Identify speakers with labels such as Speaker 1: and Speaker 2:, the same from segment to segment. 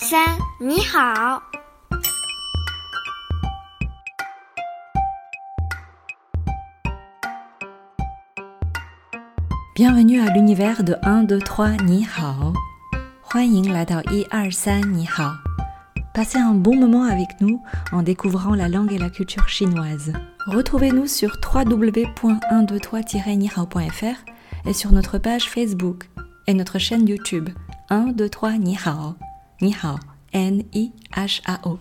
Speaker 1: 三，你好。
Speaker 2: Bienvenue à l'univers de 1, 2, 3, Ni Hao. 欢迎来到一二三你好 Passez un bon moment avec nous en découvrant la langue et la culture chinoise. Retrouvez-nous sur www.123-nihao.fr et sur notre page Facebook et notre chaîne YouTube 1, 2, 3, Ni Hao. Ni Hao. N-I-H-A-O.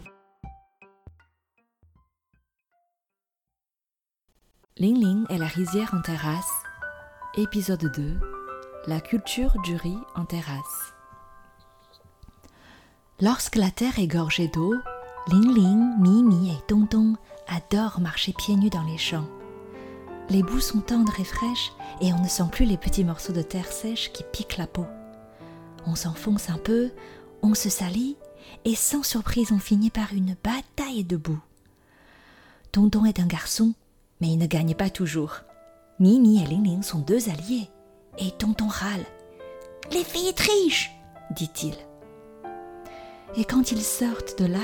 Speaker 2: Ling Ling et la rizière en terrasse. Épisode 2. La culture du riz en terrasse. Lorsque la terre est gorgée d'eau, Ling Ling, Mimi et Tong Tong adorent marcher pieds nus dans les champs. Les boues sont tendres et fraîches et on ne sent plus les petits morceaux de terre sèche qui piquent la peau. On s'enfonce un peu, on se salit et sans surprise on finit par une bataille de boue. Tonton est un garçon, mais il ne gagne pas toujours. Mimi et Ling sont deux alliés et Tonton râle. Les filles trichent, dit-il. Et quand ils sortent de là,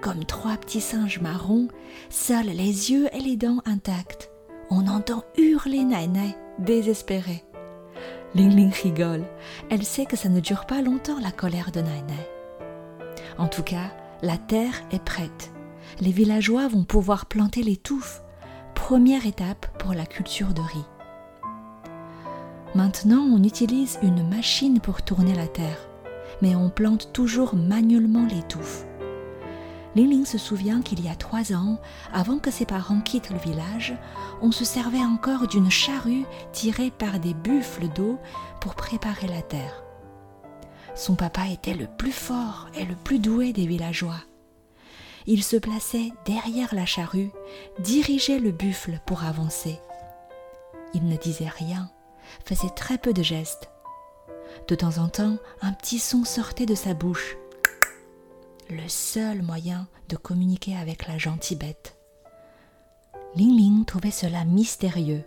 Speaker 2: comme trois petits singes marrons, seuls les yeux et les dents intacts, on entend hurler Nainai, désespéré. Ling Ling rigole. Elle sait que ça ne dure pas longtemps la colère de Nainai. En tout cas, la terre est prête. Les villageois vont pouvoir planter les touffes, première étape pour la culture de riz. Maintenant, on utilise une machine pour tourner la terre mais on plante toujours manuellement les touffes. Ling se souvient qu'il y a trois ans, avant que ses parents quittent le village, on se servait encore d'une charrue tirée par des buffles d'eau pour préparer la terre. Son papa était le plus fort et le plus doué des villageois. Il se plaçait derrière la charrue, dirigeait le buffle pour avancer. Il ne disait rien, faisait très peu de gestes, de temps en temps, un petit son sortait de sa bouche. Le seul moyen de communiquer avec la gentille bête. Ling Ling trouvait cela mystérieux,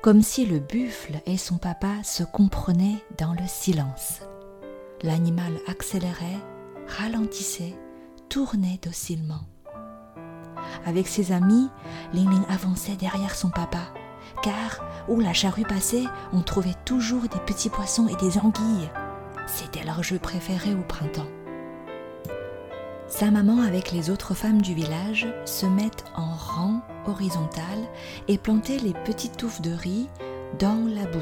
Speaker 2: comme si le buffle et son papa se comprenaient dans le silence. L'animal accélérait, ralentissait, tournait docilement. Avec ses amis, Ling Ling avançait derrière son papa, car où la charrue passait, on trouvait toujours des petits poissons et des anguilles. C'était leur jeu préféré au printemps. Sa maman avec les autres femmes du village se mettent en rang horizontal et plantaient les petites touffes de riz dans la boue,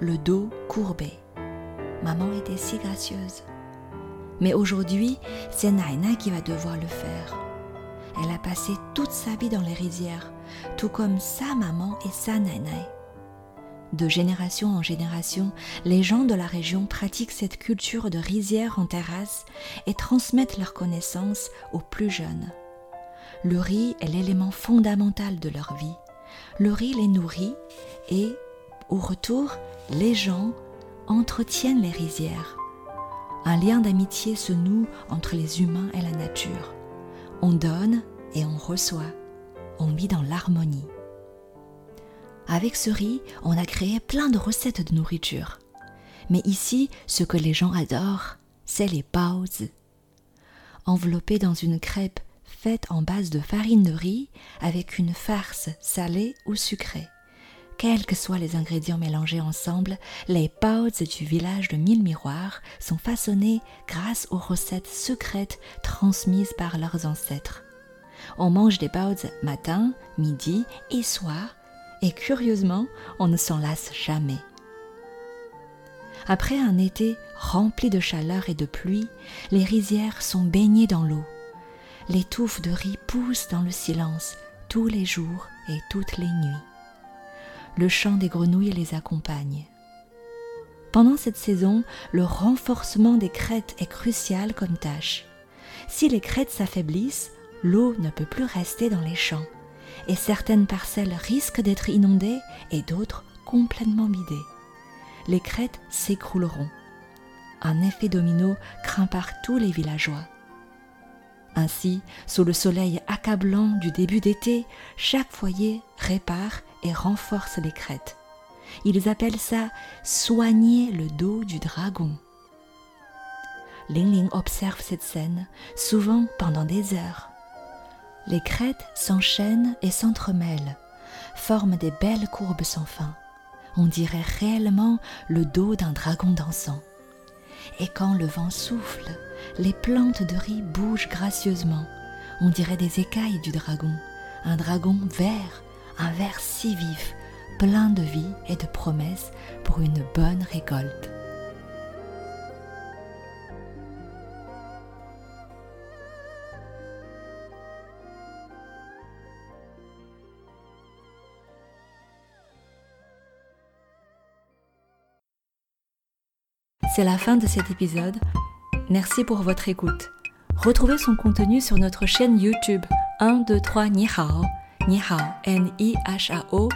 Speaker 2: le dos courbé. Maman était si gracieuse. Mais aujourd'hui, c'est Naina qui va devoir le faire. Elle a passé toute sa vie dans les rizières, tout comme sa maman et sa nana. De génération en génération, les gens de la région pratiquent cette culture de rizière en terrasse et transmettent leurs connaissances aux plus jeunes. Le riz est l'élément fondamental de leur vie. Le riz les nourrit et, au retour, les gens entretiennent les rizières. Un lien d'amitié se noue entre les humains et la nature. On donne et on reçoit. On vit dans l'harmonie. Avec ce riz, on a créé plein de recettes de nourriture. Mais ici, ce que les gens adorent, c'est les baozi. Enveloppés dans une crêpe faite en base de farine de riz avec une farce salée ou sucrée. Quels que soient les ingrédients mélangés ensemble, les baozi du village de Mille Miroirs sont façonnés grâce aux recettes secrètes transmises par leurs ancêtres. On mange des baozi matin, midi et soir, et curieusement, on ne s'en lasse jamais. Après un été rempli de chaleur et de pluie, les rizières sont baignées dans l'eau. Les touffes de riz poussent dans le silence tous les jours et toutes les nuits. Le chant des grenouilles les accompagne. Pendant cette saison, le renforcement des crêtes est crucial comme tâche. Si les crêtes s'affaiblissent, l'eau ne peut plus rester dans les champs et certaines parcelles risquent d'être inondées et d'autres complètement vidées. Les crêtes s'écrouleront. Un effet domino craint par tous les villageois. Ainsi, sous le soleil accablant du début d'été, chaque foyer répare et renforce les crêtes. Ils appellent ça soigner le dos du dragon. Ling Ling observe cette scène, souvent pendant des heures. Les crêtes s'enchaînent et s'entremêlent, forment des belles courbes sans fin. On dirait réellement le dos d'un dragon dansant. Et quand le vent souffle, les plantes de riz bougent gracieusement. On dirait des écailles du dragon, un dragon vert, un vert si vif, plein de vie et de promesses pour une bonne récolte. C'est la fin de cet épisode. Merci pour votre écoute. Retrouvez son contenu sur notre chaîne YouTube 1, 2, 3 Ni Hao, Ni Hao, N-I-H-A-O,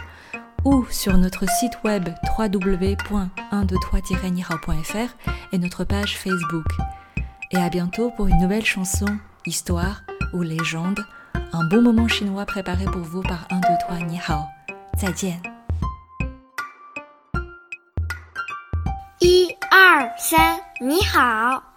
Speaker 2: ou sur notre site web www.123-nihao.fr et notre page Facebook. Et à bientôt pour une nouvelle chanson, histoire ou légende, un bon moment chinois préparé pour vous par 1, 2, 3 Ni Hao. 再见。
Speaker 1: 三，你好。